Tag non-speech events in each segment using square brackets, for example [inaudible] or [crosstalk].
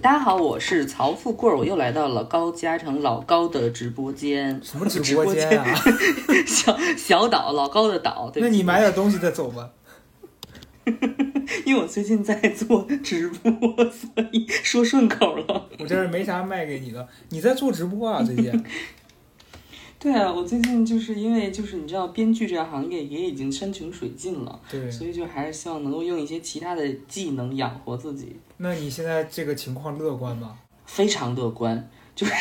大家好，我是曹富贵儿，我又来到了高嘉诚老高的直播间。什么直播间啊？小小岛，老高的岛。那你买点东西再走吧。[laughs] 因为我最近在做直播，所以说顺口了。我这儿没啥卖给你的，你在做直播啊？最近？[laughs] 对啊，我最近就是因为就是你知道，编剧这个行业也已经山穷水尽了，对，所以就还是希望能够用一些其他的技能养活自己。那你现在这个情况乐观吗？非常乐观，就是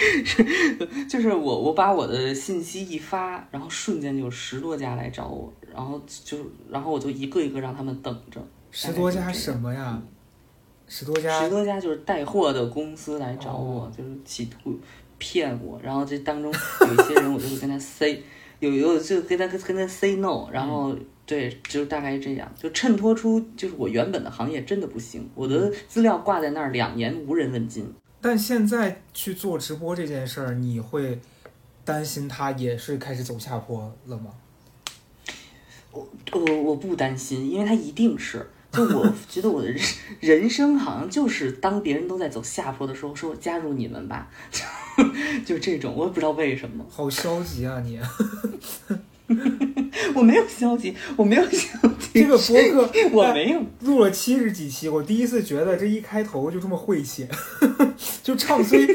[laughs] 就是我我把我的信息一发，然后瞬间就十多家来找我，然后就然后我就一个一个让他们等着。十多家什么呀？十多家？十多家就是带货的公司来找我，就是企图。骗我，然后这当中有一些人，我就会跟他 say，[laughs] 有有就跟他跟他 say no，然后对，就大概这样，就衬托出就是我原本的行业真的不行，我的资料挂在那儿两年无人问津。但现在去做直播这件事儿，你会担心他也是开始走下坡了吗？我我我不担心，因为他一定是。就我觉得我的人 [laughs] 人生好像就是当别人都在走下坡的时候，说我加入你们吧，[laughs] [laughs] 就这种，我也不知道为什么。好消极啊你！[laughs] 我没有消极，我没有消极。这个博客我没有录了七十几期，我第一次觉得这一开头就这么晦气，[laughs] 就唱衰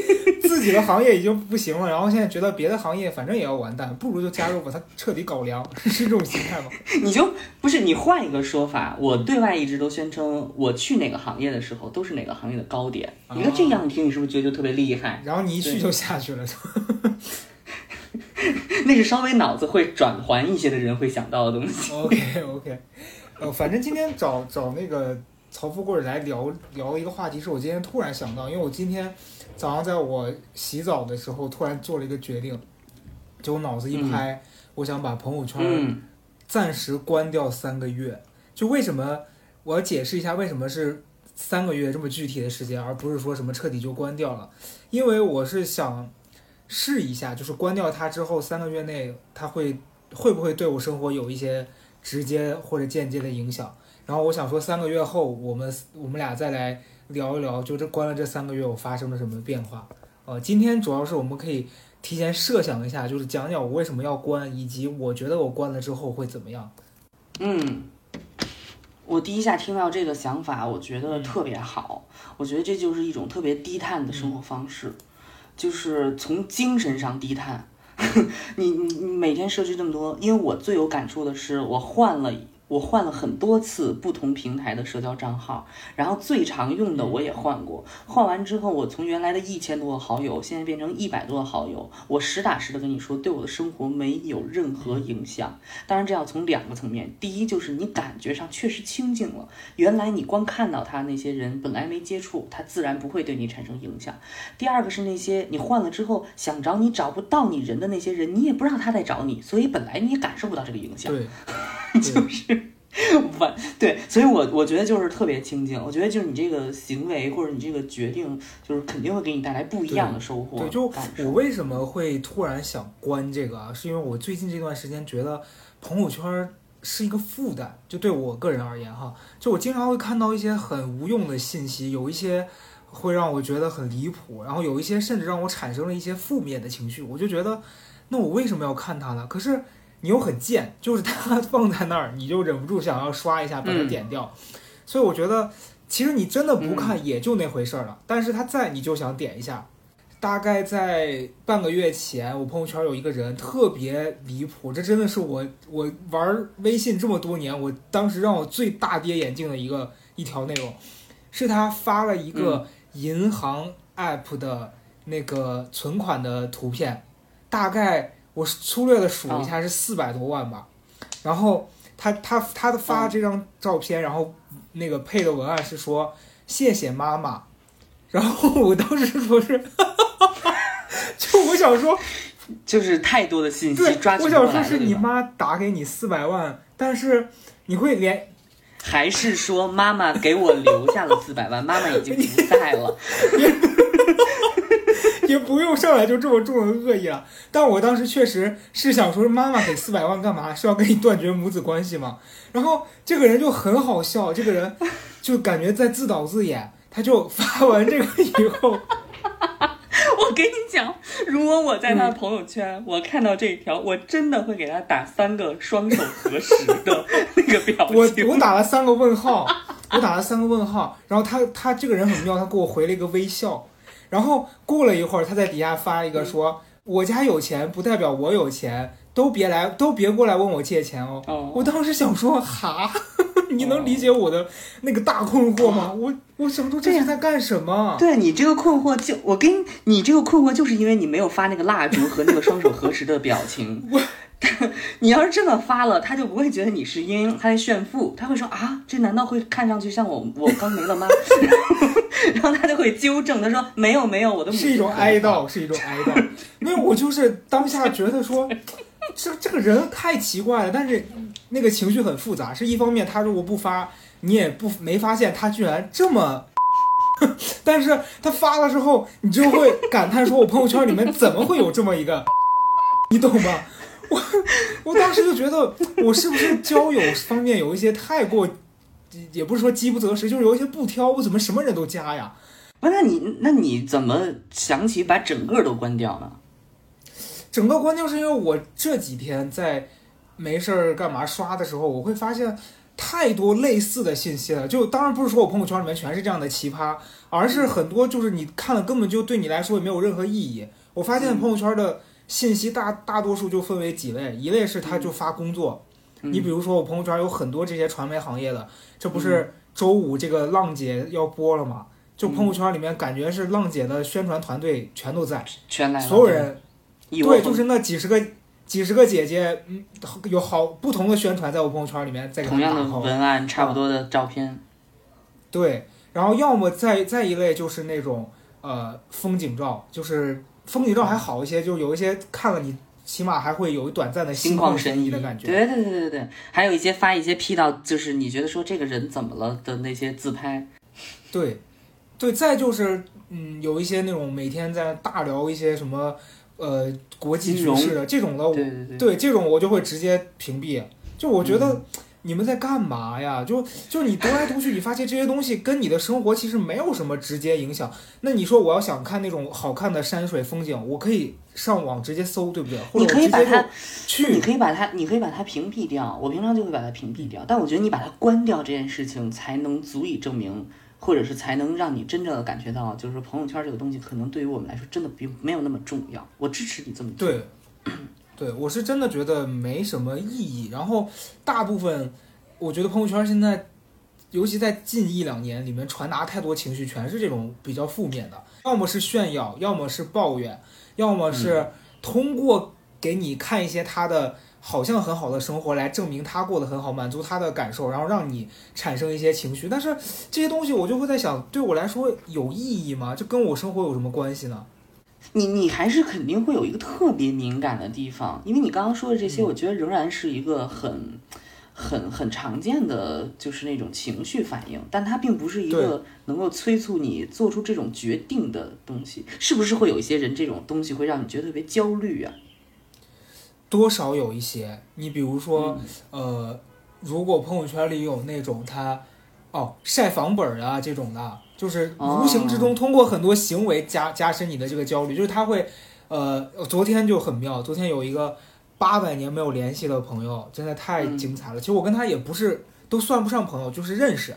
自己的行业已经不行了，然后现在觉得别的行业反正也要完蛋，不如就加入把它彻底搞凉，是这种心态吗？[laughs] 你就不是你换一个说法，我对外一直都宣称我去哪个行业的时候都是哪个行业的高点。你看这样听，你是不是觉得就特别厉害？然后你一去就下去了。[laughs] [laughs] 那是稍微脑子会转环一些的人会想到的东西。[laughs] OK OK，呃，反正今天找找那个曹富贵来聊聊一个话题，是我今天突然想到，因为我今天早上在我洗澡的时候突然做了一个决定，就我脑子一拍，我想把朋友圈暂时关掉三个月。就为什么我要解释一下为什么是三个月这么具体的时间，而不是说什么彻底就关掉了？因为我是想。试一下，就是关掉它之后三个月内，它会会不会对我生活有一些直接或者间接的影响？然后我想说，三个月后我们我们俩再来聊一聊，就这关了这三个月我发生了什么变化？呃，今天主要是我们可以提前设想一下，就是讲讲我为什么要关，以及我觉得我关了之后会怎么样。嗯，我第一下听到这个想法，我觉得特别好，我觉得这就是一种特别低碳的生活方式。就是从精神上低碳，[laughs] 你你你每天设置这么多，因为我最有感触的是，我换了。我换了很多次不同平台的社交账号，然后最常用的我也换过。换完之后，我从原来的一千多个好友，现在变成一百多个好友。我实打实的跟你说，对我的生活没有任何影响。当然，这要从两个层面：第一，就是你感觉上确实清静了。原来你光看到他那些人，本来没接触，他自然不会对你产生影响。第二个是那些你换了之后想找你找不到你人的那些人，你也不知道他在找你，所以本来你也感受不到这个影响。对，[laughs] 就是。[laughs] 完对，所以我我觉得就是特别清静。我觉得就是你这个行为或者你这个决定，就是肯定会给你带来不一样的收获。对，就我为什么会突然想关这个啊？是因为我最近这段时间觉得朋友圈是一个负担，就对我个人而言哈，就我经常会看到一些很无用的信息，有一些会让我觉得很离谱，然后有一些甚至让我产生了一些负面的情绪。我就觉得，那我为什么要看它呢？可是。你又很贱，就是它 [laughs] 放在那儿，你就忍不住想要刷一下，把它点掉。所以我觉得，其实你真的不看也就那回事儿了。但是它在，你就想点一下。大概在半个月前，我朋友圈有一个人特别离谱，这真的是我我玩微信这么多年，我当时让我最大跌眼镜的一个一条内容，是他发了一个银行 app 的那个存款的图片，大概。我粗略的数一下是四百多万吧，然后他他他的发这张照片，然后那个配的文案是说谢谢妈妈，然后我当时说是，[laughs] 就我想说，[laughs] 就是太多的信息抓我想说是你妈打给你四百万，但是你会连，还是说妈妈给我留下了四百万，妈妈已经不在了。[laughs] 也不用上来就这么重的恶意了。但我当时确实是想说，妈妈给四百万干嘛？是要跟你断绝母子关系吗？然后这个人就很好笑，这个人就感觉在自导自演。他就发完这个以后，[laughs] 我跟你讲，如果我在他的朋友圈，我看到这一条，我真的会给他打三个双手合十的 [laughs] 那个表情。我我打了三个问号，我打了三个问号，然后他他这个人很妙，他给我回了一个微笑。然后过了一会儿，他在底下发一个说：“我家有钱不代表我有钱，都别来，都别过来问我借钱哦。”我当时想说：“哈。[laughs] ”你能理解我的那个大困惑吗？我我想说这是在干什么？对你这个困惑，就我跟你这个困惑，就是因为你没有发那个蜡烛和那个双手合十的表情。[laughs] 我，[laughs] 你要是这么发了，他就不会觉得你是因他在炫富，他会说啊，这难道会看上去像我我刚没了吗？[laughs] [laughs] 然后他就会纠正，他说没有没有，我的是一种哀悼，是一种哀悼。因为我就是当下觉得说。这这个人太奇怪了，但是那个情绪很复杂。是一方面，他如果不发，你也不没发现他居然这么，但是他发了之后，你就会感叹说：“我朋友圈里面怎么会有这么一个？”你懂吗？我 [laughs] 我当时就觉得，我是不是交友方面有一些太过，也不是说饥不择食，就是有一些不挑，我怎么什么人都加呀？不，那你那你怎么想起把整个都关掉呢？整个关掉是因为我这几天在没事儿干嘛刷的时候，我会发现太多类似的信息了。就当然不是说我朋友圈里面全是这样的奇葩，而是很多就是你看了根本就对你来说也没有任何意义。我发现朋友圈的信息大大多数就分为几类，一类是他就发工作，你比如说我朋友圈有很多这些传媒行业的，这不是周五这个浪姐要播了吗？就朋友圈里面感觉是浪姐的宣传团队全都在，全来所有人。对，就是那几十个几十个姐姐，嗯，有好不同的宣传在我朋友圈里面，在同样的文案，差不多的照片。对，然后要么再再一类就是那种呃风景照，就是风景照还好一些，就是有一些看了你起码还会有一短暂的心旷神怡的感觉。对对对对对，还有一些发一些 P 到，就是你觉得说这个人怎么了的那些自拍。对，对，再就是嗯，有一些那种每天在大聊一些什么。呃，国际局势的这种的，对这种我就会直接屏蔽。就我觉得你们在干嘛呀？就就你读来读去，你发现这些东西跟你的生活其实没有什么直接影响。那你说我要想看那种好看的山水风景，我可以上网直接搜，对不对？你可以把它去，你可以把它，你可以把它屏蔽掉。我平常就会把它屏蔽掉，但我觉得你把它关掉这件事情，才能足以证明。或者是才能让你真正的感觉到，就是朋友圈这个东西可能对于我们来说真的并没有那么重要。我支持你这么做。对，对我是真的觉得没什么意义。然后大部分，我觉得朋友圈现在，尤其在近一两年里面传达太多情绪，全是这种比较负面的，要么是炫耀，要么是抱怨，要么是通过给你看一些他的。好像很好的生活来证明他过得很好，满足他的感受，然后让你产生一些情绪。但是这些东西我就会在想，对我来说有意义吗？这跟我生活有什么关系呢？你你还是肯定会有一个特别敏感的地方，因为你刚刚说的这些，我觉得仍然是一个很很很常见的，就是那种情绪反应，但它并不是一个能够催促你做出这种决定的东西。是不是会有一些人这种东西会让你觉得特别焦虑啊？多少有一些，你比如说，呃，如果朋友圈里有那种他，哦，晒房本啊这种的，就是无形之中通过很多行为加加深你的这个焦虑，就是他会，呃，昨天就很妙，昨天有一个八百年没有联系的朋友，真的太精彩了。其实我跟他也不是都算不上朋友，就是认识，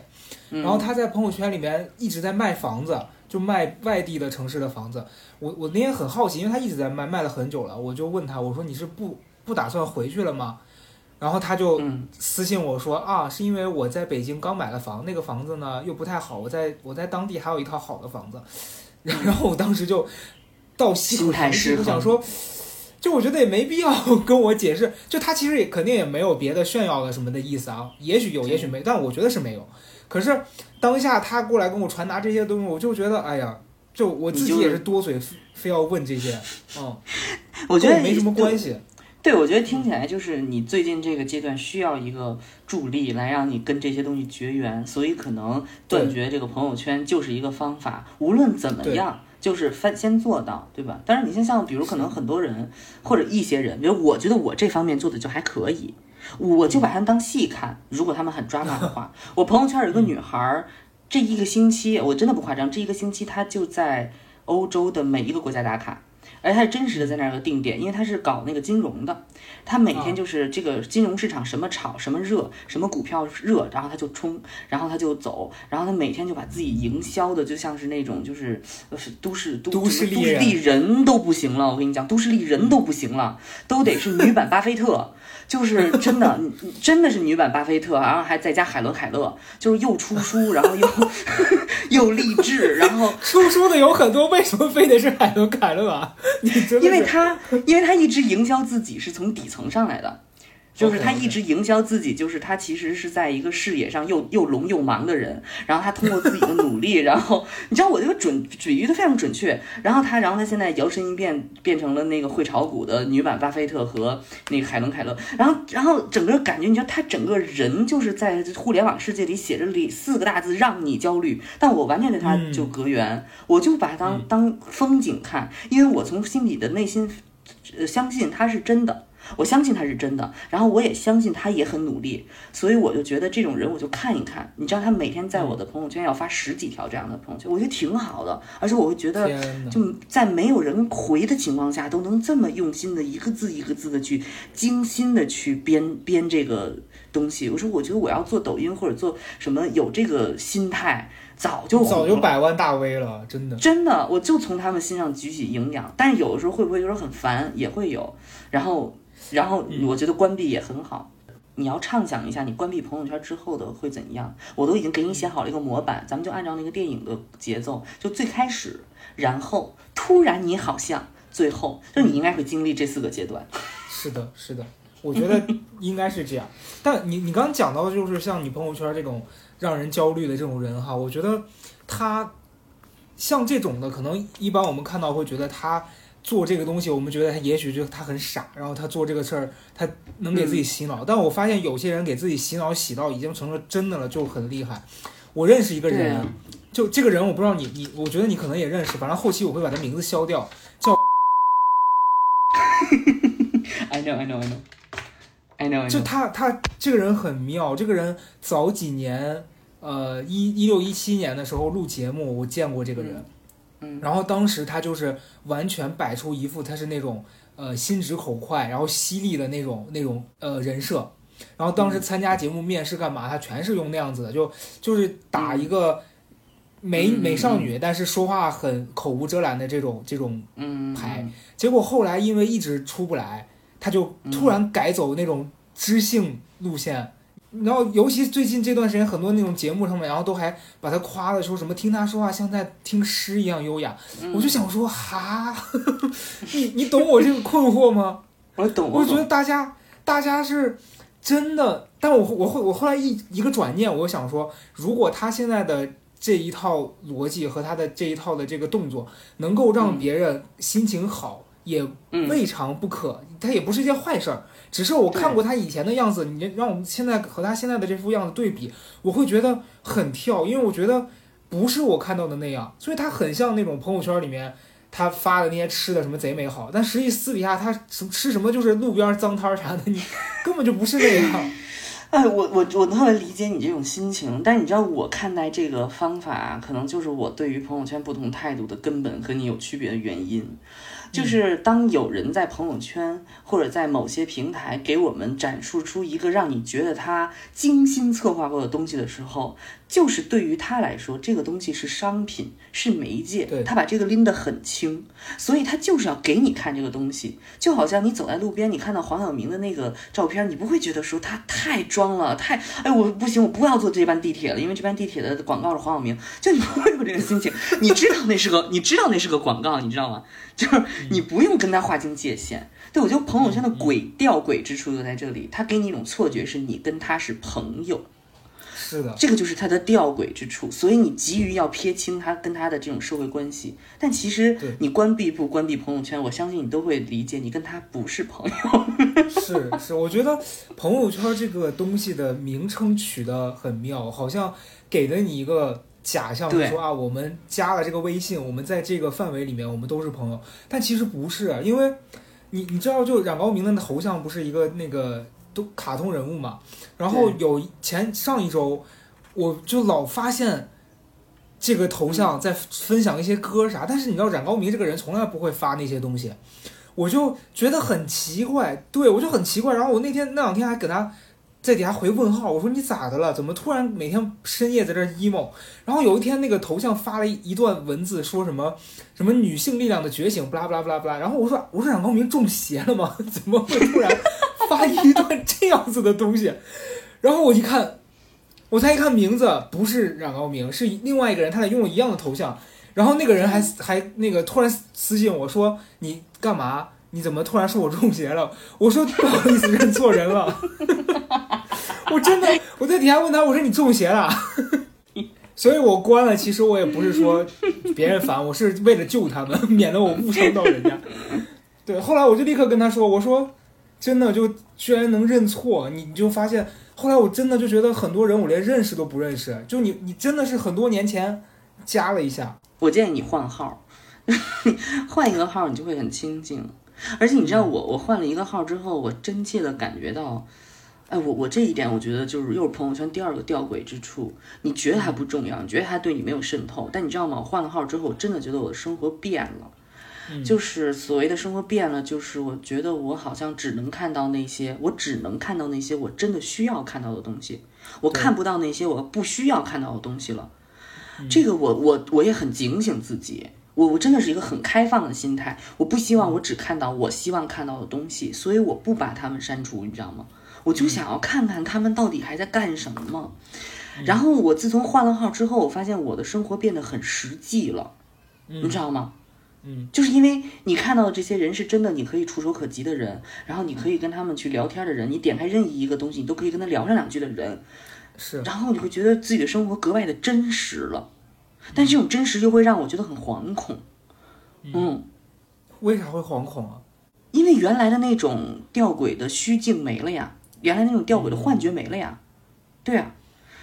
然后他在朋友圈里面一直在卖房子。就卖外地的城市的房子，我我那天很好奇，因为他一直在卖，卖了很久了，我就问他，我说你是不不打算回去了吗？然后他就私信我说啊，是因为我在北京刚买了房，那个房子呢又不太好，我在我在当地还有一套好的房子，[laughs] 然后我当时就倒吸口气，我想说，就我觉得也没必要 [laughs] 跟我解释，就他其实也肯定也没有别的炫耀的什么的意思啊，也许有，也许没，但我觉得是没有。可是当下他过来跟我传达这些东西，我就觉得，哎呀，就我自己也是多嘴，非要问这些，嗯，[laughs] 我觉得没什么关系。对，我觉得听起来就是你最近这个阶段需要一个助力来让你跟这些东西绝缘，所以可能断绝这个朋友圈就是一个方法。无论怎么样，就是翻先做到，对吧？但是你像像比如可能很多人或者一些人，比如我觉得我这方面做的就还可以，我就把他们当戏看。如果他们很抓马的话，[laughs] 我朋友圈有一个女孩儿，这一个星期我真的不夸张，这一个星期她就在欧洲的每一个国家打卡。而他是真实的在那儿个定点，因为他是搞那个金融的，他每天就是这个金融市场什么炒什么热，什么股票热，然后他就冲，然后他就走，然后他每天就把自己营销的就像是那种就是是都市都都市丽人都不行了，我跟你讲，都市丽人都不行了，都得是女版巴菲特。[laughs] 就是真的，真的是女版巴菲特，然后还在加海伦凯勒，就是又出书，然后又 [laughs] 又励志，然后出书的有很多，为什么非得是海伦凯勒啊？[laughs] 你因为他，因为他一直营销自己是从底层上来的。就是他一直营销自己，就是他其实是在一个视野上又又聋又盲的人，然后他通过自己的努力，然后你知道我这个准比喻的非常准确，然后他，然后他现在摇身一变变成了那个会炒股的女版巴菲特和那个海伦凯勒，然后然后整个感觉，你知道他整个人就是在互联网世界里写着里四个大字让你焦虑，但我完全对他就隔远，我就把他当当风景看，因为我从心底的内心呃相信他是真的。我相信他是真的，然后我也相信他也很努力，所以我就觉得这种人我就看一看。你知道他每天在我的朋友圈要发十几条这样的朋友圈，我觉得挺好的，而且我会觉得就在没有人回的情况下，都能这么用心的一个字一个字的去精心的去编编这个东西。我说我觉得我要做抖音或者做什么有这个心态，早就早就百万大 V 了，真的真的，我就从他们身上汲取营养。但是有的时候会不会就是很烦，也会有，然后。然后我觉得关闭也很好，你要畅想一下，你关闭朋友圈之后的会怎样？我都已经给你写好了一个模板，咱们就按照那个电影的节奏，就最开始，然后突然你好像最后，就你应该会经历这四个阶段。是的，是的，我觉得应该是这样。但你你刚刚讲到的就是像你朋友圈这种让人焦虑的这种人哈，我觉得他像这种的，可能一般我们看到会觉得他。做这个东西，我们觉得他也许就他很傻，然后他做这个事儿，他能给自己洗脑。但我发现有些人给自己洗脑洗到已经成了真的了，就很厉害。我认识一个人，就这个人我不知道你你，我觉得你可能也认识，反正后期我会把他名字消掉，叫。[laughs] I know, I know, I know, I know. 就他他这个人很妙，这个人早几年，呃一一六一七年的时候录节目，我见过这个人。然后当时他就是完全摆出一副他是那种呃心直口快，然后犀利的那种那种呃人设。然后当时参加节目面试干嘛，他全是用那样子的，就就是打一个美美少女，但是说话很口无遮拦的这种这种牌。结果后来因为一直出不来，他就突然改走那种知性路线。然后，尤其最近这段时间，很多那种节目上面，然后都还把他夸的说什么听他说话像在听诗一样优雅。我就想说，哈，[laughs] 你你懂我这个困惑吗？[laughs] 我懂。我觉得大家大家是真的，但我我会我后来一一个转念，我想说，如果他现在的这一套逻辑和他的这一套的这个动作，能够让别人心情好，也未尝不可。他也不是一件坏事儿。只是我看过他以前的样子，你让我们现在和他现在的这副样子对比，我会觉得很跳，因为我觉得不是我看到的那样，所以他很像那种朋友圈里面他发的那些吃的什么贼美好，但实际私底下他什吃什么就是路边脏摊啥的，你 [laughs] 根本就不是那样。[laughs] 哎，我我我特别理解你这种心情，但你知道我看待这个方法，可能就是我对于朋友圈不同态度的根本和你有区别的原因。就是当有人在朋友圈或者在某些平台给我们展示出一个让你觉得他精心策划过的东西的时候，就是对于他来说，这个东西是商品，是媒介，他把这个拎得很轻，所以他就是要给你看这个东西。就好像你走在路边，你看到黄晓明的那个照片，你不会觉得说他太装了，太哎我不行，我不要坐这班地铁了，因为这班地铁的广告是黄晓明，就你不会有这个心情。你知道那是个，你知道那是个广告，你知道吗？就是你不用跟他划清界限，对我觉得朋友圈的鬼吊诡之处就在这里，他给你一种错觉，是你跟他是朋友，是的，这个就是他的吊诡之处，所以你急于要撇清他跟他的这种社会关系，但其实你关闭不关闭朋友圈，我相信你都会理解，你跟他不是朋友。是是，我觉得朋友圈这个东西的名称取得很妙，好像给了你一个假象，对。说啊，我们加了这个微信，我们在这个范围里面我们都是朋友，但其实不是，因为你你知道，就冉高明的头像不是一个那个都卡通人物嘛，然后有前上一周，我就老发现。这个头像在分享一些歌啥，但是你知道冉高明这个人从来不会发那些东西，我就觉得很奇怪，对我就很奇怪。然后我那天那两天还给他在底下回问号，我说你咋的了？怎么突然每天深夜在这 emo？然后有一天那个头像发了一一段文字，说什么什么女性力量的觉醒，不拉不拉不拉不拉。然后我说我说冉高明中邪了吗？[laughs] 怎么会突然发一段这样子的东西？[laughs] 然后我一看，我才一看名字不是冉高明，是另外一个人，他俩用了一样的头像。然后那个人还还那个突然私信我说你干嘛？你怎么突然说我中邪了？我说不好意思，认错人了。[laughs] 我真的我在底下问他，我说你中邪了？[laughs] 所以我关了。其实我也不是说别人烦，我是为了救他们，免得我误伤到人家。对，后来我就立刻跟他说，我说真的就居然能认错，你你就发现，后来我真的就觉得很多人我连认识都不认识，就你你真的是很多年前加了一下，我建议你换号，[laughs] 换一个号你就会很清静。而且你知道我我换了一个号之后，我真切的感觉到，哎，我我这一点我觉得就是又是朋友圈第二个吊诡之处。你觉得它不重要，你觉得它对你没有渗透，但你知道吗？我换了号之后，我真的觉得我的生活变了。就是所谓的生活变了，就是我觉得我好像只能看到那些，我只能看到那些我真的需要看到的东西，我看不到那些我不需要看到的东西了。这个我我我也很警醒自己，我我真的是一个很开放的心态，我不希望我只看到我希望看到的东西，所以我不把他们删除，你知道吗？我就想要看看他们到底还在干什么。然后我自从换了号之后，我发现我的生活变得很实际了，你知道吗？嗯，就是因为你看到的这些人是真的，你可以触手可及的人，然后你可以跟他们去聊天的人，你点开任意一个东西，你都可以跟他聊上两句的人，是，然后你会觉得自己的生活格外的真实了，但这种真实又会让我觉得很惶恐，嗯，为啥会惶恐啊？因为原来的那种吊诡的虚境没了呀，原来那种吊诡的幻觉没了呀，对啊，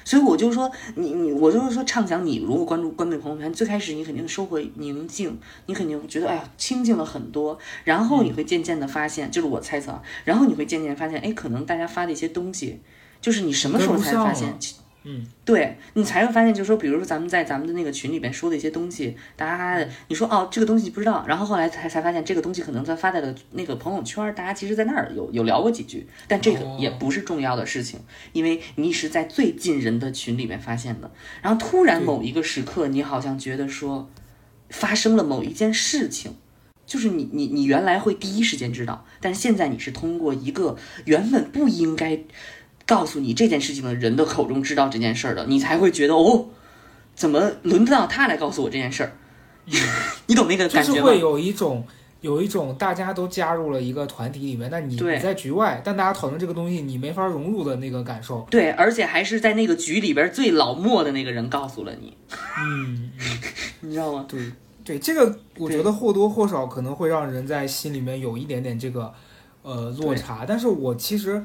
所以我就说你你我就是说畅想你如果关注关注朋友圈，最开始你肯定收获宁静，你肯定觉得哎呀清静了很多，然后你会渐渐的发现，就是我猜测啊，然后你会渐渐发现，哎，可能大家发的一些东西，就是你什么时候才发现？嗯，对你才会发现，就是说，比如说咱们在咱们的那个群里边说的一些东西，大家你说哦这个东西不知道，然后后来才才发现这个东西可能在发在了那个朋友圈，大家其实在那儿有有聊过几句，但这个哦也不是重要的事情，因为你是在最近人的群里面发现的，然后突然某一个时刻，你好像觉得说发生了某一件事情。就是你你你原来会第一时间知道，但是现在你是通过一个原本不应该告诉你这件事情的人的口中知道这件事儿的，你才会觉得哦，怎么轮得到他来告诉我这件事儿？[laughs] 你懂那个感觉吗？是会有一种有一种大家都加入了一个团体里面，但你你在局外，但大家讨论这个东西，你没法融入的那个感受。对，而且还是在那个局里边最老墨的那个人告诉了你，嗯，[laughs] 你知道吗？对对，这个我觉得或多或少可能会让人在心里面有一点点这个呃落差，但是我其实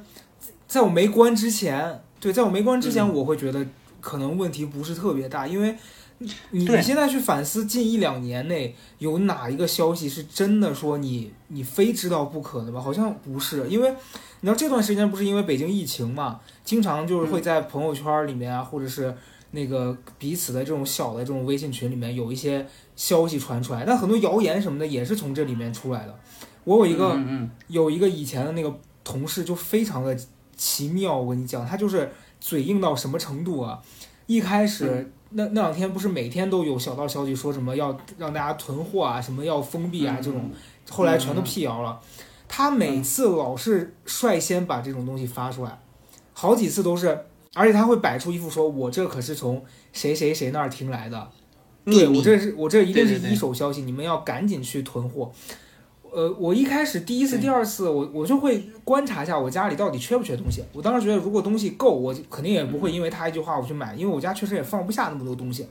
在我没关之前，对，在我没关之前，嗯我会觉得可能问题不是特别大，因为你你现在去反思近一两年内有哪一个消息是真的说你你非知道不可的吧？好像不是，因为你知道这段时间不是因为北京疫情嘛，经常就是会在朋友圈里面啊，或者是那个彼此的这种小的这种微信群里面有一些消息传出来，但很多谣言什么的也是从这里面出来的。我有一个、有一个以前的那个同事就非常的奇妙，我跟你讲，他就是嘴硬到什么程度啊？一开始、那那两天不是每天都有小道消息说什么要让大家囤货啊，什么要封闭啊、嗯这种，后来全都辟谣了。他每次老是率先把这种东西发出来，好几次都是，而且他会摆出一副说我这可是从谁谁谁那儿听来的，对我这是我这一定是一手消息，你们要赶紧去囤货。呃，我一开始第一次、第二次，我我就会观察一下我家里到底缺不缺东西。我当时觉得，如果东西够，我肯定也不会因为他一句话我去买，因为我家确实也放不下那么多东西。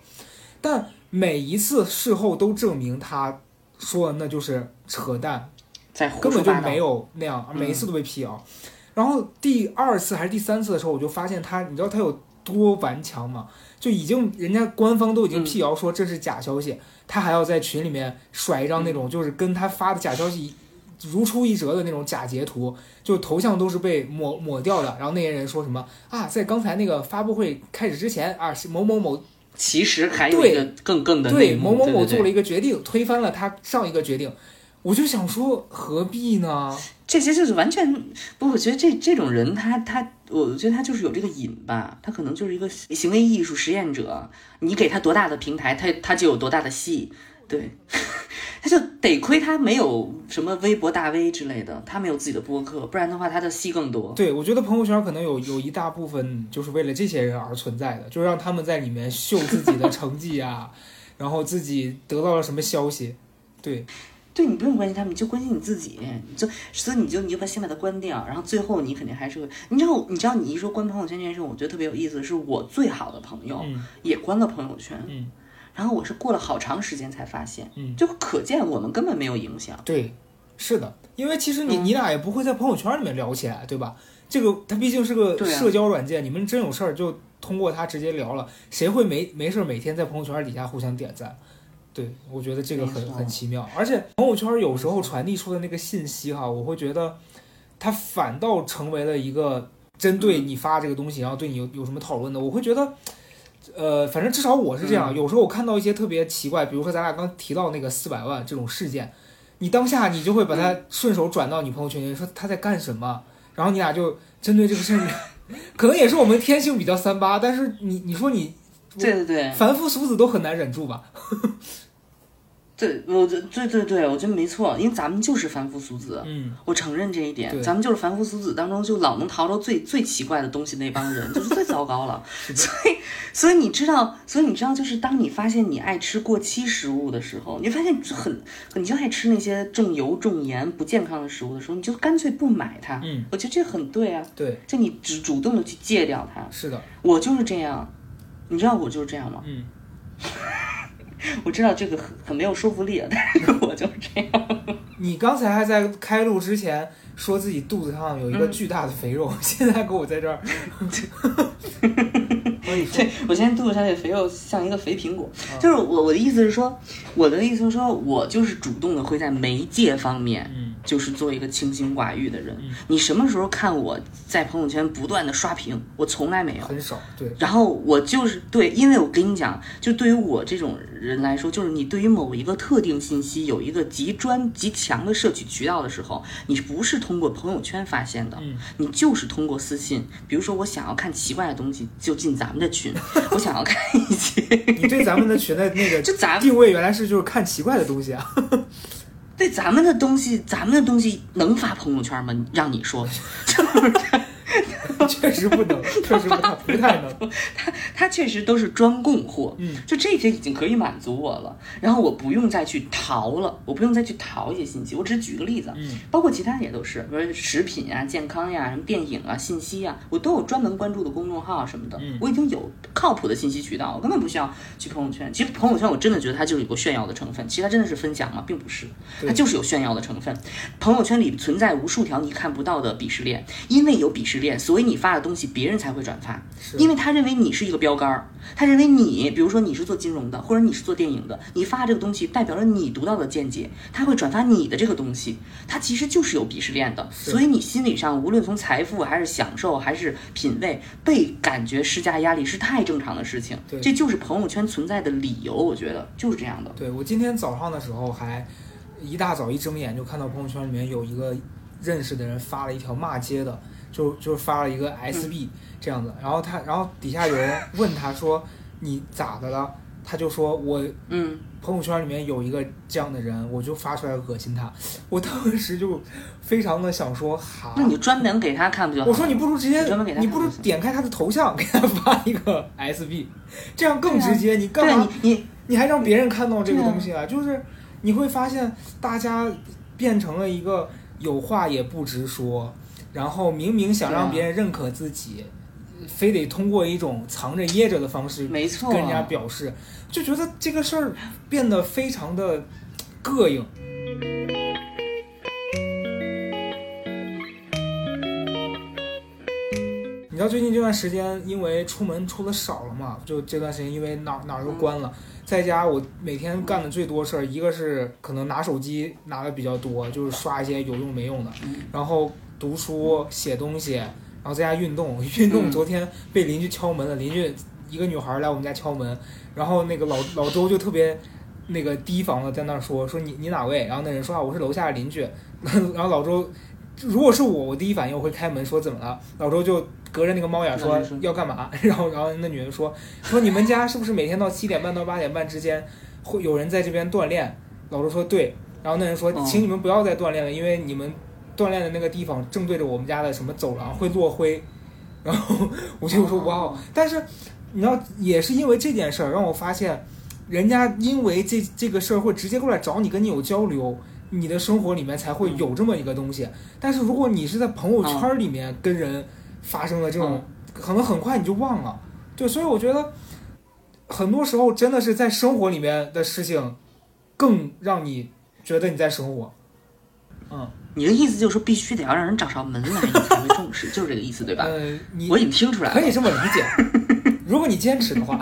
但每一次事后都证明他说的那就是扯淡，在胡根本就没有那样，嗯每一次都被辟谣。然后第二次还是第三次的时候，我就发现他，你知道他有多顽强吗？就已经人家官方都已经嗯辟谣说这是假消息，他还要在群里面甩一张嗯那种就是跟他发的假消息如出一辙的那种假截图，就头像都是被抹抹掉的。然后那些人说什么啊，在刚才那个发布会开始之前啊，是某某某其实还有对一个更更的对某某某做了一个决定，推翻了他上一个决定。我就想说，何必呢？这些就是完全不，我觉得这这种人他他，我觉得他就是有这个瘾吧，他可能就是一个行为艺术实验者，你给他多大的平台，他他就有多大的戏，对，[laughs] 他就得亏他没有什么微博大 V 之类的，他没有自己的播客，不然的话他的戏更多。对，我觉得朋友圈可能有有一大部分就是为了这些人而存在的，就让他们在里面秀自己的成绩啊，[laughs] 然后自己得到了什么消息。对，对你不用关心他们，你就关心你自己，你就所以你就你就把先把它关掉，然后最后你肯定还是会，你知道你知道你一说关朋友圈这件事，我觉得特别有意思，是我最好的朋友嗯也关了朋友圈，嗯然后我是过了好长时间才发现，嗯，就可见我们根本没有影响。对，是的，因为其实你嗯你俩也不会在朋友圈里面聊起来，对吧？这个它毕竟是个社交软件，你们真有事儿就通过它直接聊了，谁会没没事儿每天在朋友圈底下互相点赞？对，我觉得这个很很奇妙，而且朋友圈有时候传递出的那个信息哈，我会觉得它反倒成为了一个针对你发这个东西，然后对你有有什么讨论的，我会觉得。呃，反正至少我是这样。嗯有时候我看到一些特别奇怪，比如说咱俩刚提到那个四百万这种事件，你当下你就会把它顺手转到你朋友圈里，说他在干什么，然后你俩就针对这个事儿，[laughs] 可能也是我们天性比较三八，但是你你说你对对对凡夫俗子都很难忍住吧？[laughs] 对，我觉对对对，我觉得没错，因为咱们就是凡夫俗子，嗯，我承认这一点，咱们就是凡夫俗子当中就老能淘到最最奇怪的东西那帮人，就是最糟糕了。[laughs] 所以，所以你知道，所以你知道，就是当你发现你爱吃过期食物的时候，你发现就很，你就爱吃那些重油重盐不健康的食物的时候，你就干脆不买它。嗯，我觉得这很对啊，对，就你只主动的去戒掉它。是的，我就是这样，你知道我就是这样吗？嗯，[laughs] 我知道这个很很没有说服力啊，但是我就是这样。[laughs] 你刚才还在开录之前说自己肚子上有一个巨大的肥肉，[laughs] 现在给我在这儿，所以对我现在肚子上这肥肉像一个肥苹果，啊就是我我的意思是说，我的意思是说，我就是主动的会在媒介方面，嗯就是做一个清心寡欲的人。嗯你什么时候看我在朋友圈不断的刷屏？我从来没有。很少，对，然后我就是对，因为我跟你讲，就对于我这种人来说，就是你对于某一个特定信息有一个极专极强的摄取渠道的时候，你不是通过朋友圈发现的，嗯你就是通过私信。比如说，我想要看奇怪的东西，就进咱们的群；我想要看一些，[laughs] 你对咱们的群的那个就咱们定位原来是就是看奇怪的东西啊，对咱们的东西，咱们的东西能发朋友圈吗？让你说，[laughs] 确实不能，确实不太不太能，[laughs] 它确实都是专供货。嗯，就这些已经可以满足我了，然后我不用再去淘了，我不用再去淘一些信息。我只是举个例子，嗯，包括其他也都是，比如食品呀、健康呀、什么电影啊、信息呀，我都有专门关注的公众号什么的。嗯我已经有靠谱的信息渠道，我根本不需要去朋友圈。其实朋友圈我真的觉得它就是有个炫耀的成分，其实它真的是分享吗？并不是，它就是有炫耀的成分。朋友圈里存在无数条你看不到的鄙视链，因为有鄙视链，所以你发的东西别人才会转发。因为他认为你是一个标杆儿，他认为你，比如说你是做金融的，或者你是做电影的，你发这个东西代表了你独到的见解，他会转发你的这个东西，他其实就是有鄙视链的，所以你心理上无论从财富还是享受还是品味，被感觉施加压力是太正常的事情对，这就是朋友圈存在的理由，我觉得就是这样的。对我今天早上的时候还一大早一睁眼就看到朋友圈里面有一个认识的人发了一条骂街的，就就发了一个 SB 这样子，然后他然后底下有人问他说你咋的了？他就说我嗯，朋友圈里面有一个这样的人，我就发出来恶心他。我当时就非常的想说哈，那你专门给他看不就好了？我说你不如直接你不如点开他的头像给他发一个 [laughs] SB，这样更直接。你干嘛？你你你还让别人看到这个东西啊？就是你会发现，大家变成了一个有话也不直说，然后明明想让别人认可自己，非得通过一种藏着掖着的方式没错，跟人家表示，就觉得这个事儿变得非常的膈应。你知知道最近这段时间，因为出门出的少了嘛，就这段时间因为哪哪儿都关了，在家我每天干的最多事儿，一个是可能拿手机拿的比较多，就是刷一些有用没用的，然后读书、写东西，然后在家运动。[laughs] 运动昨天被邻居敲门了，邻居一个女孩来我们家敲门，然后那个老老周就特别那个提防的在那儿说说你你哪位？然后那人说啊我是楼下的邻居，[laughs] 然后老周如果是我，我第一反应我会开门说怎么了？老周就隔着那个猫眼说要干嘛？[laughs] 然后然后那女人说说你们家是不是每天到七点半到八点半之间会有人在这边锻炼？老周说对，然后那人说哦请你们不要再锻炼了，因为你们锻炼的那个地方正对着我们家的什么走廊会落灰。然后我就说哇哦，但是你知道也是因为这件事儿让我发现，人家因为这这个事儿会直接过来找你跟你有交流。你的生活里面才会有这么一个东西，但是如果你是在朋友圈里面跟人发生了这种，可能很快你就忘了。对，所以我觉得很多时候真的是在生活里面的事情，更让你觉得你在生活。嗯，你的意思就是说，必须得要让人找上门来，你才会重视，[laughs] 就是这个意思，对吧？呃，你我已经听出来了，可以这么理解，如果你坚持的话。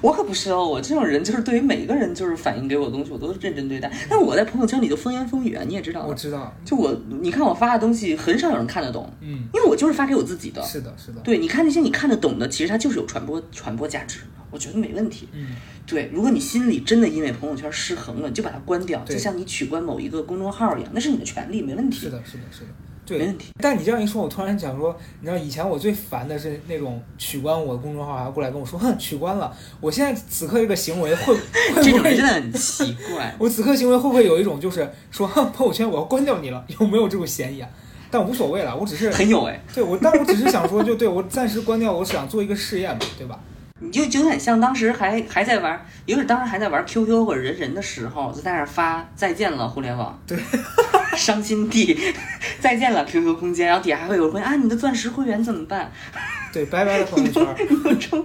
我可不是哦，我这种人就是对于每个人就是反映给我的东西，我都是认真对待。但我在朋友圈里就风言风语啊，你也知道。我知道，就我，你看我发的东西，很少有人看得懂，嗯，因为我就是发给我自己的。是的，是的，对，你看那些你看得懂的，其实它就是有传播传播价值，我觉得没问题。嗯，对，如果你心里真的因为朋友圈失衡了，你就把它关掉，就像你取关某一个公众号一样，那是你的权利，没问题。是的，是的，是的，对。没问题。但你这样一说，我突然想说，你知道以前我最烦的是那种取关我的公众号，还要过来跟我说，哼，取关了。我现在此刻这个行为会 [laughs] 会这不会真的很奇怪。[laughs] 我此刻行为会不会有一种就是说，哼，朋友圈我要关掉你了，有没有这种嫌疑啊？但无所谓了，我只是很有哎，对我，但我只是想说，就对我暂时关掉，我想做一个试验嘛，对吧？你就就有点像当时还还在玩，有点当时还在玩 QQ 或者人人的时候，就在那儿发再见了互联网，对，[laughs] 伤心地 [laughs] 再见了 QQ 空间，然后底下还会有人问啊你的钻石会员怎么办？对，拜拜了朋友圈。[laughs]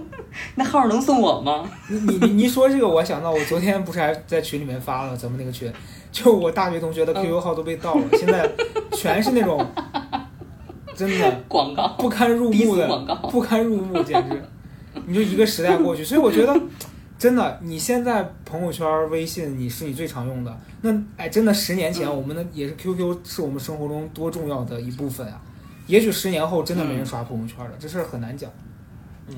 那号能送我吗？你你你你一说这个，我想到我昨天不是还在群里面发了咱们那个群，就我大学同学的 QQ 号都被盗了，现在全是那种真的广告不堪入目的广告，不堪入目，简直。你就一个时代过去，所以我觉得真的，你现在朋友圈、微信你是你最常用的，那哎，真的十年前嗯。我们的也是 QQ 是我们生活中多重要的一部分啊。也许十年后真的没人刷朋友圈了，这事儿很难讲。嗯，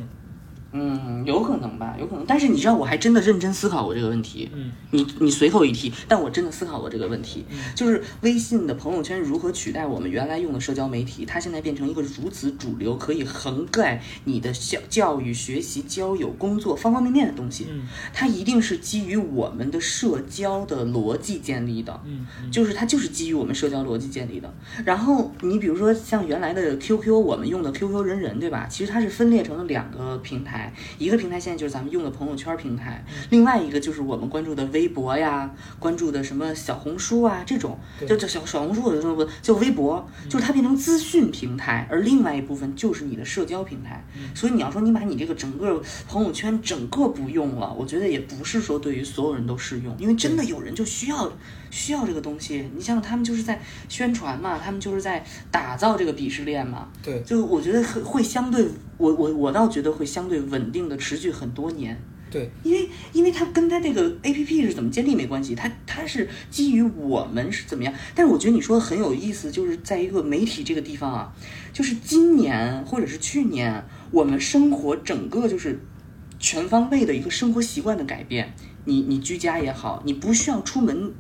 有可能吧，有可能。但是你知道，我还真的认真思考过这个问题。嗯，你你随口一提，但我真的思考过这个问题，嗯就是微信的朋友圈如何取代我们原来用的社交媒体？它现在变成一个如此主流，可以涵盖你的教教育、学习、交友、工作方方面面的东西。嗯它一定是基于我们的社交的逻辑建立的。嗯嗯就是它就是基于我们社交逻辑建立的。然后你比如说像原来的 QQ，我们用的 QQ 人人，对吧？其实它是分裂成了两个平台，一个平台现在就是咱们用的朋友圈平台，另外一个就是我们关注的微博呀，关注的什么小红书啊这种，就就小小红书或者什么就微博，就是它变成资讯平台，而另外一部分就是你的社交平台。所以你要说你把你这个整个朋友圈整个不用了，我觉得也不是说对于所有人都适用，因为真的有人就需要需要这个东西。你想想，他们就是在宣传嘛，他们就是在打造这个鄙视链嘛。对，就我觉得会会相对，我我我倒觉得会相对稳定的持续很多年。对，因为因为它跟它这个 A P P 是怎么建立没关系，它它是基于我们是怎么样。但是我觉得你说的很有意思，就是在一个媒体这个地方啊，就是今年或者是去年，我们生活整个就是全方位的一个生活习惯的改变。你你居家也好，你不需要出门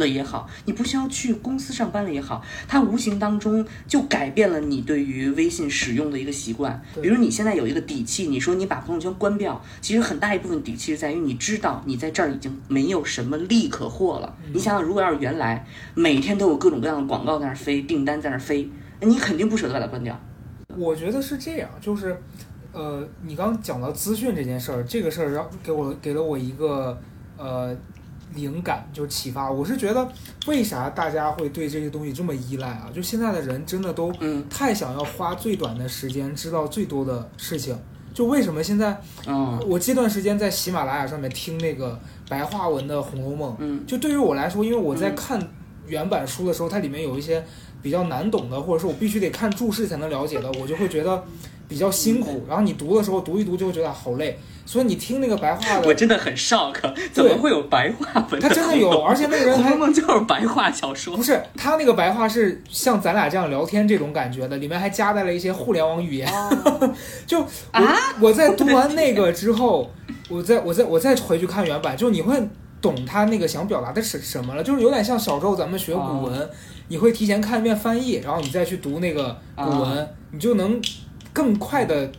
了也好，你不需要去公司上班了也好，它无形当中就改变了你对于微信使用的一个习惯。比如你现在有一个底气，你说你把朋友圈关掉，其实很大一部分底气是在于你知道你在这儿已经没有什么利可获了。你想想，如果要是原来每天都有各种各样的广告在那儿飞，订单在那儿飞，你肯定不舍得把它关掉。我觉得是这样，就是，呃，你刚讲到资讯这件事儿，这个事儿让给我给了我一个呃灵感，就是启发。我是觉得，为啥大家会对这些东西这么依赖啊？就现在的人真的都嗯太想要花最短的时间知道最多的事情。就为什么现在嗯我这段时间在喜马拉雅上面听那个白话文的《红楼梦》，嗯就对于我来说，因为我在嗯看原版书的时候，它里面有一些比较难懂的，或者说我必须得看注释才能了解的，我就会觉得比较辛苦。然后你读的时候读一读就会觉得好累，所以你听那个白话的，我真的很 shock，[laughs] 怎么会有白话文？他真的有，而且那个人《红还楼梦》就是白话小说不，是他那个白话是像咱俩这样聊天这种感觉的，里面还夹带了一些互联网语言。[laughs] 就我、啊我在读完那个之后，我再我再我再回去看原版，就你会懂他那个想表达的是什么了，就是有点像小时候咱们学古文，你会提前看一遍翻译，然后你再去读那个古文，你就能更快的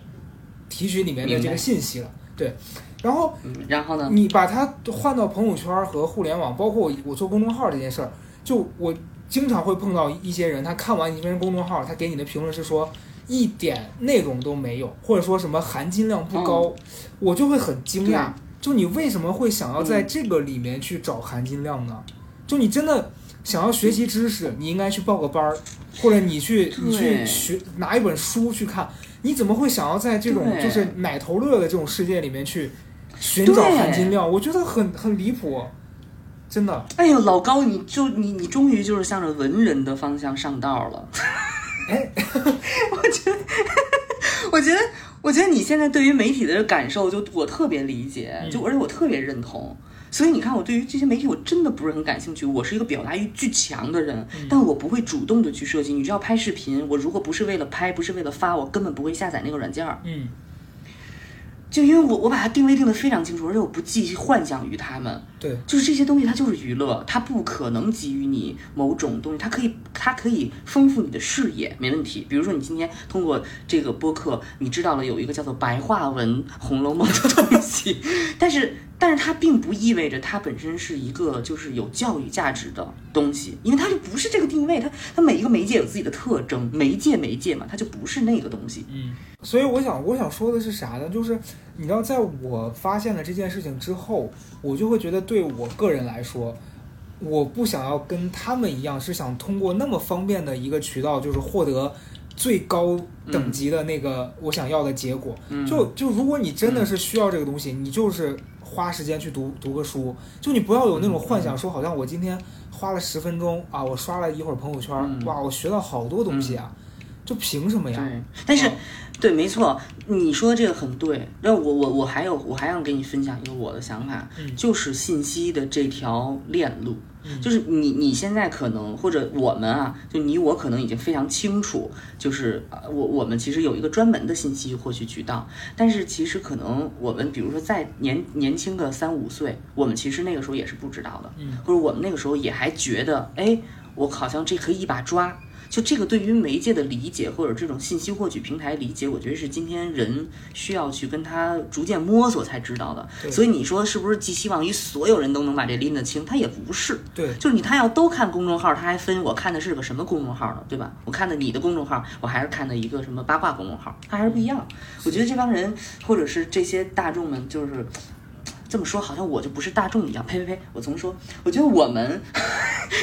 提取里面的这个信息了。对，然后嗯，然后呢？你把它换到朋友圈和互联网，包括我我做公众号这件事儿，就我经常会碰到一些人，他看完一篇公众号，他给你的评论是说一点内容都没有，或者说什么含金量不高，我就会很惊讶，就你为什么会想要在这个里面去找含金量呢？就你真的想要学习知识，你应该去报个班儿，或者你去你去学拿一本书去看，你怎么会想要在这种就是奶头乐的这种世界里面去寻找含金量？我觉得很很离谱，真的。哎呦，老高，你就你你终于就是向着文人的方向上道了。哎，[laughs] 我觉得，[laughs] 我觉得，我觉得你现在对于媒体的感受，就我特别理解，嗯就而且我特别认同。所以你看，我对于这些媒体我真的不是很感兴趣。我是一个表达欲巨强的人，嗯但我不会主动的去设计。你知道，拍视频，我如果不是为了拍，不是为了发，我根本不会下载那个软件儿。嗯就因为我我把它定位定的非常清楚，而且我不寄幻想于他们。对，就是这些东西，它就是娱乐，它不可能给予你某种东西，它可以，它可以丰富你的视野，没问题。比如说，你今天通过这个播客，你知道了有一个叫做白话文《红楼梦》的东西，[laughs] 但是，但是它并不意味着它本身是一个就是有教育价值的东西，因为它就不是这个定位，它它每一个媒介有自己的特征，媒介媒介嘛，它就不是那个东西。嗯。所以我想我想说的是啥呢？就是你知道，在我发现了这件事情之后，我就会觉得，对我个人来说，我不想要跟他们一样，是想通过那么方便的一个渠道，就是获得最高等级的那个我想要的结果。嗯，就就如果你真的是需要这个东西，你就是花时间去读读个书，就你不要有那种幻想，说好像我今天花了十分钟啊，我刷了一会儿朋友圈，嗯。哇，我学到好多东西啊，就凭什么呀？但是哦对，没错，你说这个很对。那我我我还有我还想跟你分享一个我的想法，嗯就是信息的这条链路，嗯就是你你现在可能或者我们啊，就你我可能已经非常清楚，就是呃我我们其实有一个专门的信息获取渠道，但是其实可能我们比如说在年年轻个三五岁，我们其实那个时候也是不知道的，嗯或者我们那个时候也还觉得，哎，我好像这可以一把抓。就这个对于媒介的理解，或者这种信息获取平台理解，我觉得是今天人需要去跟他逐渐摸索才知道的。所以你说是不是寄希望于所有人都能把这拎得清？他也不是，对，就是你他要都看公众号，他还分我看的是个什么公众号呢，对吧？我看的你的公众号，我还是看的一个什么八卦公众号，他还是不一样。我觉得这帮人或者是这些大众们，就是这么说，好像我就不是大众一样。呸呸呸！我重说，我觉得我们，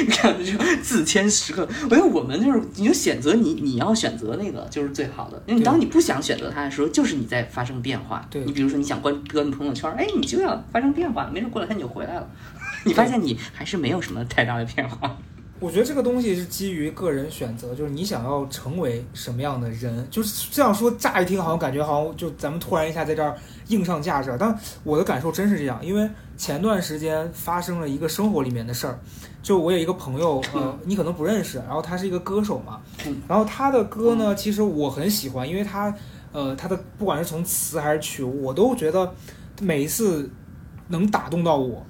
你 [laughs] 看就自谦时刻，我觉得我们就是你就选择你你要选择那个就是最好的，因为对当你不想选择它的时候，就是你在发生变化。对你比如说你想关关朋友圈，哎，你就要发生变化，没准过两天你就回来了。[laughs] 你发现你还是没有什么太大的变化。[laughs] 我觉得这个东西是基于个人选择，就是你想要成为什么样的人，就是这样说，乍一听好像感觉好像就咱们突然一下在这儿硬上价值了，但我的感受真是这样，因为前段时间发生了一个生活里面的事儿，就我有一个朋友，[laughs] 呃，你可能不认识，然后他是一个歌手嘛。嗯，然后他的歌呢，其实我很喜欢，因为他，呃，他的不管是从词还是曲，我都觉得每一次能打动到我。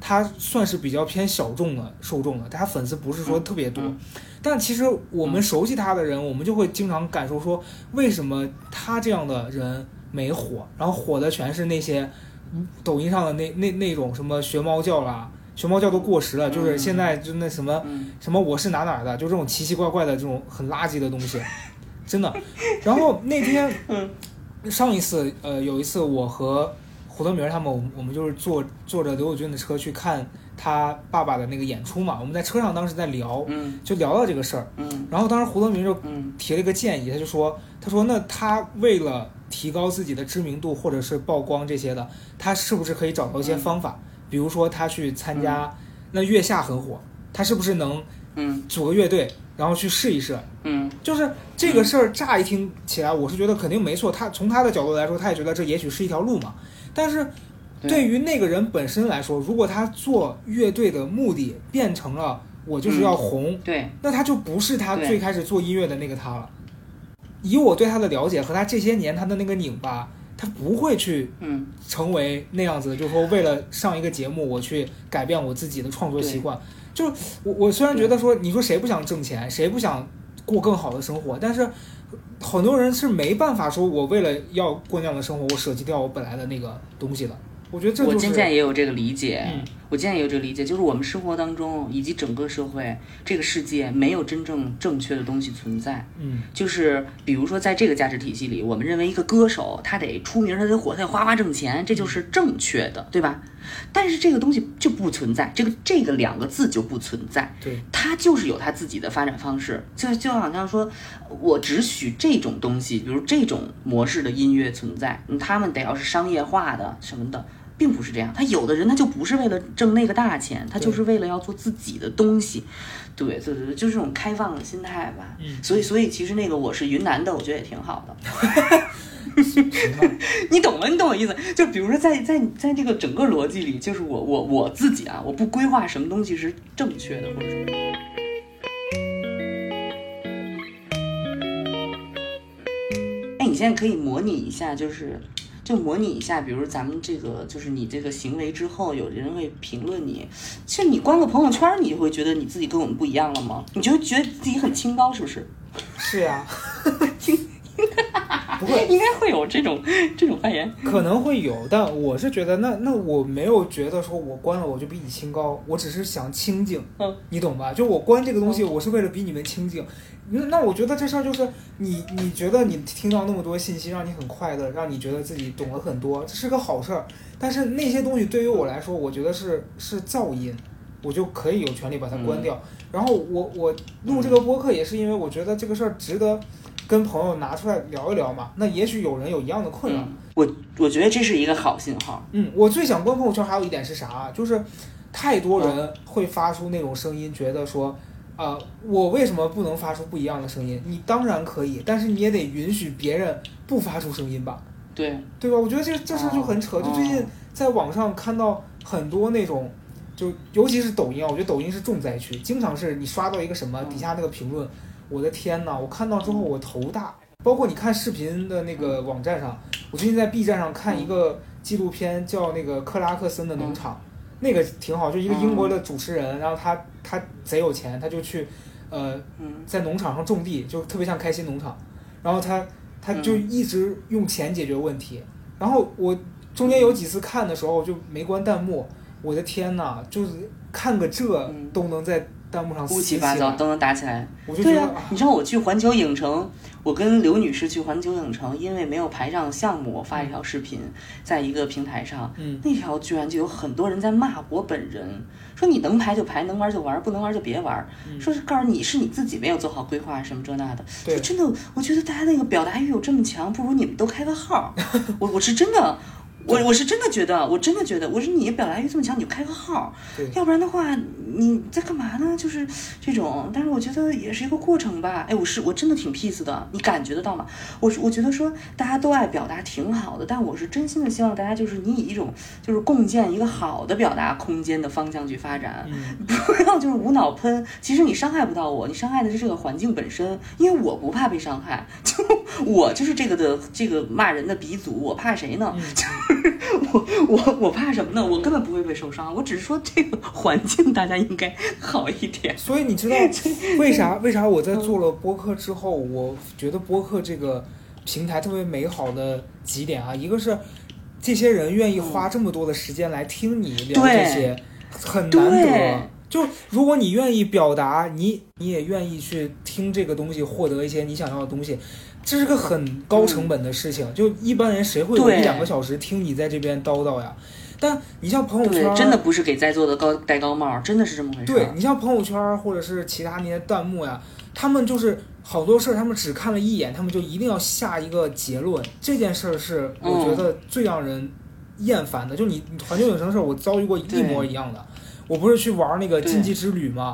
他算是比较偏小众的受众的，他粉丝不是说特别多，嗯。但其实我们熟悉他的人，我们就会经常感受说，为什么他这样的人没火，然后火的全是那些抖音上的那那那种什么学猫叫啦，学猫叫都过时了，就是现在就那什么嗯。什么我是哪哪儿的，就这种奇奇怪怪的这种很垃圾的东西，[laughs] 真的。然后那天，[laughs] 上一次呃有一次我和胡德明他们，我们我们就是坐坐着刘友军的车去看他爸爸的那个演出嘛，我们在车上当时在聊，嗯。就聊到这个事儿，嗯。然后当时胡德明就嗯。提了一个建议，他就说，他说那他为了提高自己的知名度或者是曝光这些的，他是不是可以找到一些方法？比如说他去参加，那月下很火，他是不是能嗯组个乐队，然后去试一试。嗯就是这个事儿，乍一听起来，我是觉得肯定没错。他从他的角度来说，他也觉得这也许是一条路嘛。但是对对于那个人本身来说，如果他做乐队的目的变成了我就是要红，对，那他就不是他最开始做音乐的那个他了。以我对他的了解和他这些年他的那个拧巴，他不会去嗯成为那样子的，就是说为了上一个节目，我去改变我自己的创作习惯。就我我虽然觉得说，你说谁不想挣钱，谁不想过更好的生活，但是很多人是没办法说，我为了要过那样的生活，我舍弃掉我本来的那个东西的。我觉得这我渐就是渐也有这个理解，嗯我渐渐也有这个理解，就是我们生活当中以及整个社会这个世界没有真正正确的东西存在。嗯就是比如说，在这个价值体系里，我们认为一个歌手他得出名，他得火，他得哗哗挣钱，这就是正确的，对吧？但是这个东西就不存在，这个这个两个字就不存在。对，他就是有他自己的发展方式，就就好像说，我只许这种东西，比如这种模式的音乐存在，嗯他们得要是商业化的什么的，并不是这样。他有的人他就不是为了挣那个大钱，他就是为了要做自己的东西。对对对，就是这种开放的心态吧。嗯所以所以其实那个我是云南的，我觉得也挺好的。行吧，[laughs] 你懂吗？你懂我意思？就比如说在在在这个整个逻辑里，就是我我我自己啊，我不规划什么东西是正确的，或者说。哎，你现在可以模拟一下，就是就模拟一下，比如咱们这个就是你这个行为之后，有人会评论你，其实你关个朋友圈，你就会觉得你自己跟我们不一样了吗？你就觉得自己很清高，是不是？是呀，[laughs] 不会，应该会有这种 [laughs] 这种发言。可能会有，但我是觉得那那我没有觉得说我关了我就比你清高，我只是想清静，嗯，你懂吧？就我关这个东西，我是为了比你们清静。那那我觉得这事儿就是你你觉得你听到那么多信息，让你很快乐，让你觉得自己懂了很多，这是个好事儿。但是那些东西对于我来说，我觉得是是噪音，我就可以有权利把它关掉。然后我我录这个播客也是因为我觉得这个事儿值得跟朋友拿出来聊一聊嘛。那也许有人有一样的困扰。嗯，我我觉得这是一个好信号。嗯，我最想关朋友圈还有一点是啥啊？就是太多人会发出那种声音，觉得说，啊、我为什么不能发出不一样的声音？你当然可以，但是你也得允许别人不发出声音吧，对，对吧？我觉得这这事儿就很扯。哦就最近在网上看到很多那种，就尤其是抖音啊，我觉得抖音是重灾区，经常是你刷到一个什么嗯底下那个评论，我的天呐，我看到之后我头大。包括你看视频的那个网站上，我最近在 B 站上看一个纪录片，叫那个克拉克森的农场，那个挺好，就一个英国的主持人，然后他他贼有钱，他就去，呃，嗯。在农场上种地，就特别像开心农场，然后他他就一直用钱解决问题，然后我中间有几次看的时候就没关弹幕，我的天呐，就是看个这嗯。都能在弹幕上乌七八糟都能打起来。我就对啊，你知道我去环球影城，我跟刘女士去环球影城，因为没有排上项目，我发一条视频，在一个平台上，嗯那条居然就有很多人在骂我本人，说你能排就排，能玩就玩，不能玩就别玩，嗯说是告诉你是你自己没有做好规划什么这那的。对就真的，我觉得大家那个表达欲有这么强，不如你们都开个号。[laughs] 我我是真的。我我是真的觉得，我真的觉得，我说你表达欲这么强，你就开个号，对要不然的话，你在干嘛呢？就是这种，但是我觉得也是一个过程吧。哎，我是我真的挺 peace 的，你感觉得到吗？我是我觉得说大家都爱表达挺好的，但我是真心的希望大家就是你以一种就是共建一个好的表达空间的方向去发展，嗯 [laughs] 不要就是无脑喷。其实你伤害不到我，你伤害的是这个环境本身，因为我不怕被伤害，[laughs] 就我就是这个的这个骂人的鼻祖，我怕谁呢？嗯 [laughs] 我我我怕什么呢？我根本不会被受伤，我只是说这个环境大家应该好一点。所以你知道为啥为啥我在做了播客之后，我觉得播客这个平台特别美好的几点啊，一个是这些人愿意花这么多的时间来听你聊这些，很难得。就如果你愿意表达，你你也愿意去听这个东西，获得一些你想要的东西，这是个很高成本的事情。就一般人谁会有一两个小时听你在这边叨叨呀？但你像朋友圈真的不是给在座的高戴高帽，真的是这么回事。对你像朋友圈或者是其他那些弹幕呀，他们就是好多事儿，他们只看了一眼，他们就一定要下一个结论。这件事儿是我觉得最让人厌烦的。就你你环球影城的事儿，我遭遇过一模一样的。我不是去玩那个对竞技之旅嘛，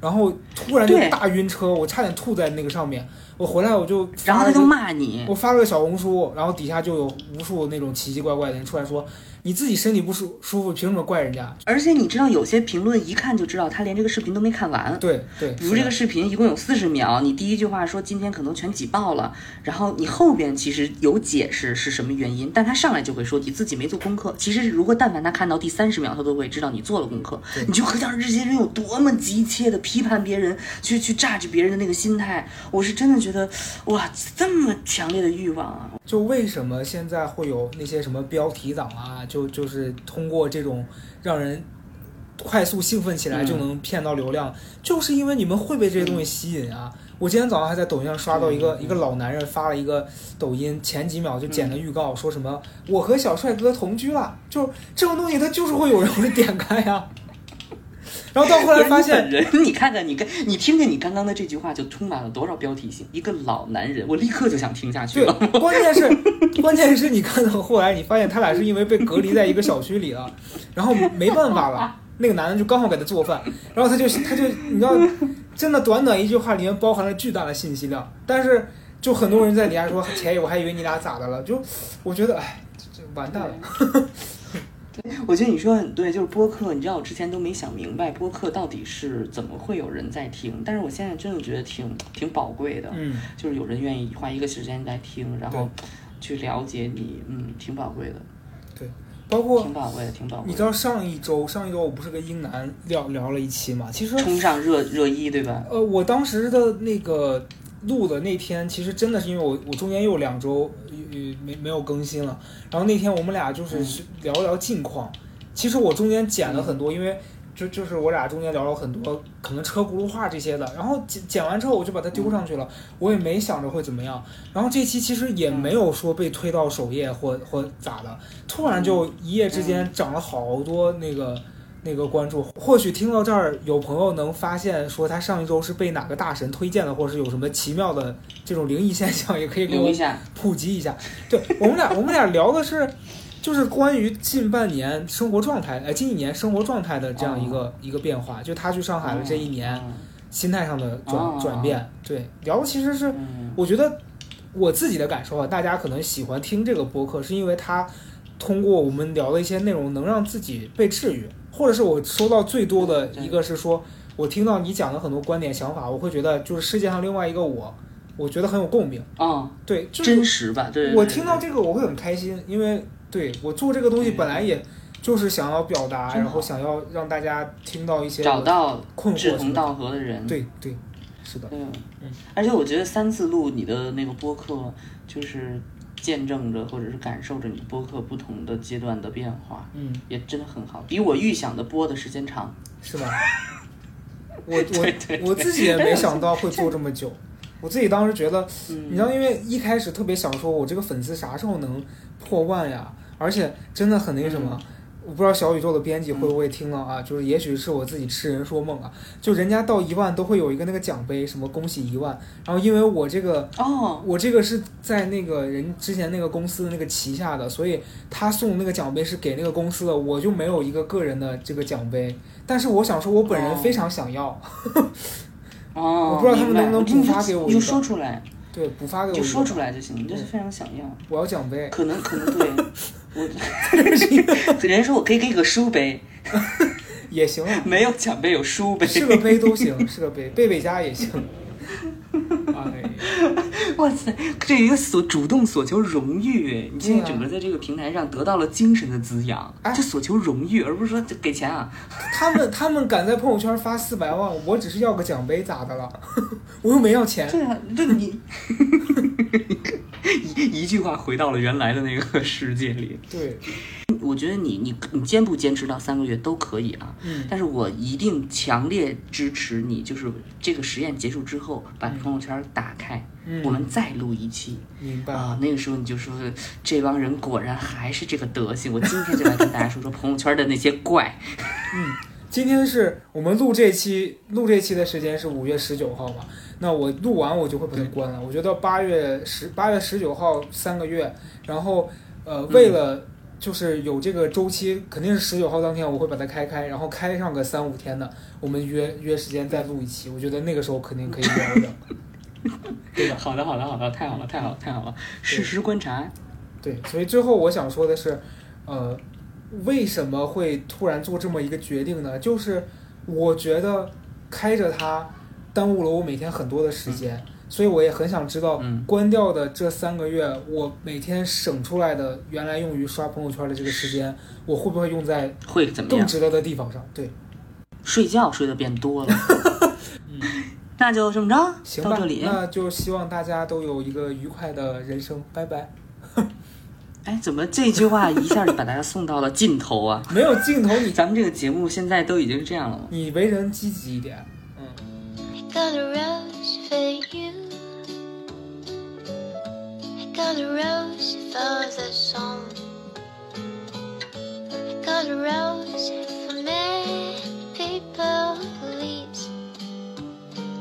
然后突然就大晕车，我差点吐在那个上面。我回来我就然后他就骂你，我发了个小红书，然后底下就有无数那种奇奇怪怪的人出来说，你自己身体不舒舒服，凭什么怪人家？而且你知道有些评论一看就知道他连这个视频都没看完。对对，比如这个视频一共有四十秒，你第一句话说今天可能全挤爆了，然后你后边其实有解释是什么原因，但他上来就会说你自己没做功课。其实如果但凡他看到第三十秒，他都会知道你做了功课。你就可想这些人有多么急切的批判别人，去去榨取别人的那个心态。我是真的觉得哇，这么强烈的欲望啊！就为什么现在会有那些什么标题党啊，就就是通过这种让人。快速兴奋起来嗯就能骗到流量，就是因为你们会被这些东西吸引啊！我今天早上还在抖音上刷到一个、嗯一个老男人发了一个抖音，前几秒就剪了预告，说什么我和小帅哥同居了，就这种东西，他就是会有人会点开呀、然后到后来 [laughs] 发现，人，你看看你跟你听听你刚刚的这句话，就充满了多少标题性。一个老男人，我立刻就想听下去对了。，关键是 [laughs] 关键是你看到后来，你发现他俩是因为被隔离在一个小区里了，然后没办法了，那个男的就刚好给他做饭，然后他就他就你知道，真的短短一句话里面包含了巨大的信息量，但是就很多人在底下说前一，我还以为你俩咋的了，就我觉得哎，这这完蛋了。我觉得你说的很对，就是播客，你知道我之前都没想明白播客到底是怎么会有人在听，但是我现在真的觉得挺挺宝贵的，嗯，就是有人愿意花一个时间来听，然后去了解你，嗯，挺宝贵的，对包括挺宝贵的，挺宝贵的。你知道上一周上一周我不是跟英男聊聊了一期嘛，其实冲上热热议，对吧？呃，我当时的那个录的那天，其实真的是因为我我中间又两周呃没没有更新了，然后那天我们俩就是聊聊近况。其实我中间剪了很多，因为就就是我俩中间聊了很多可能车轱辘话这些的，然后剪剪完之后我就把它丢上去了，我也没想着会怎么样。然后这期其实也没有说被推到首页或或咋的，突然就一夜之间涨了好多那个。那个关注，或许听到这儿有朋友能发现说他上一周是被哪个大神推荐的，或者是有什么奇妙的这种灵异现象，也可以给我留一下，普及一下。对我们俩，我们俩聊的是，就是关于近半年生活状态，呃，近一年生活状态的这样一个、一个变化。就他去上海的这一年，嗯心态上的转哦转变。对，聊的其实是嗯我觉得我自己的感受啊，大家可能喜欢听这个播客，是因为他通过我们聊的一些内容，能让自己被治愈，或者是我收到最多的一个是说，我听到你讲的很多观点想法，我会觉得就是世界上另外一个我，我觉得很有共鸣。哦，对，就是真实吧？对，对我对。听到这个我会很开心，因为对我做这个东西本来也就是想要表达，然后想要让大家听到一些找到困惑。志同道合的人，对对，是的，嗯。嗯，而且我觉得三次录你的那个播客，就是见证着或者是感受着你播客不同的阶段的变化，嗯，也真的很好，比我预想的播的时间长。是吧？[laughs] 我我我自己也没想到会做这么久，[laughs] 我自己当时觉得，你嗯知道，因为一开始特别想说，我这个粉丝啥时候能破万呀？而且真的很那个什么，嗯我不知道小宇宙的编辑会不会听了啊？就是也许是我自己痴人说梦啊，就人家到一万都会有一个那个奖杯，什么恭喜一万，然后因为我这个哦，我这个是在那个人之前那个公司的那个旗下的，所以他送那个奖杯是给那个公司的，我就没有一个个人的这个奖杯。但是我想说，我本人哦非常想要，哦，我不知道他们能不能补发给我你就说出来，对，补发给我你就说出来就行，你就是非常想要，我要奖杯，可能可能对 [laughs] 我，[laughs] 人家说我可以给你个书杯，[laughs] 也行啊，没有奖杯有书杯，是个杯都行，[laughs] 是个杯，贝贝家也行。哎，哇塞，这一个所主动索求荣誉，你现在整个在这个平台上得到了精神的滋养，哎就索求荣誉，而不是说给钱啊。他们他们敢在朋友圈发四百万，我只是要个奖杯，咋的了？我又没要钱。对啊，这你一 [laughs] 一句话回到了原来的那个世界里。对，我觉得你你你坚不坚持到三个月都可以啊，嗯，但是我一定强烈支持你，就是这个实验结束之后，把朋友圈打开，嗯我们再录一期。明白。啊，那个时候你就说这帮人果然还是这个德行。我今天就来跟大家说说朋友圈的那些怪。嗯今天是我们录这期录这期的时间是五月十九号嘛？那我录完我就会把它关了。我觉得八月十八月十九号三个月，然后呃，为了就是有这个周期，肯定是十九号当天我会把它开开，然后开上个三五天的。我们约约时间再录一期，我觉得那个时候肯定可以聊的，[laughs] 对吧？好的，好的，好的，太好了，太好了，太好了！实时观察，对，所以最后我想说的是，呃，为什么会突然做这么一个决定呢？就是我觉得开着它耽误了我每天很多的时间，所以我也很想知道，嗯关掉的这三个月，我每天省出来的原来用于刷朋友圈的这个时间，我会不会用在会怎么样？更值得的地方上？对，睡觉睡得变多了。[laughs] 那就这么着，行吧到这，里。那就希望大家都有一个愉快的人生，拜拜。[laughs] 哎，怎么这句话一下就把大家送到了尽头啊？[laughs] 没有尽头你，咱们这个节目现在都已经这样了吗？你为人积极一点，嗯。got a rose for you. I got a rose for the song. I got a rose for me. people, please.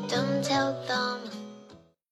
Don't tell them.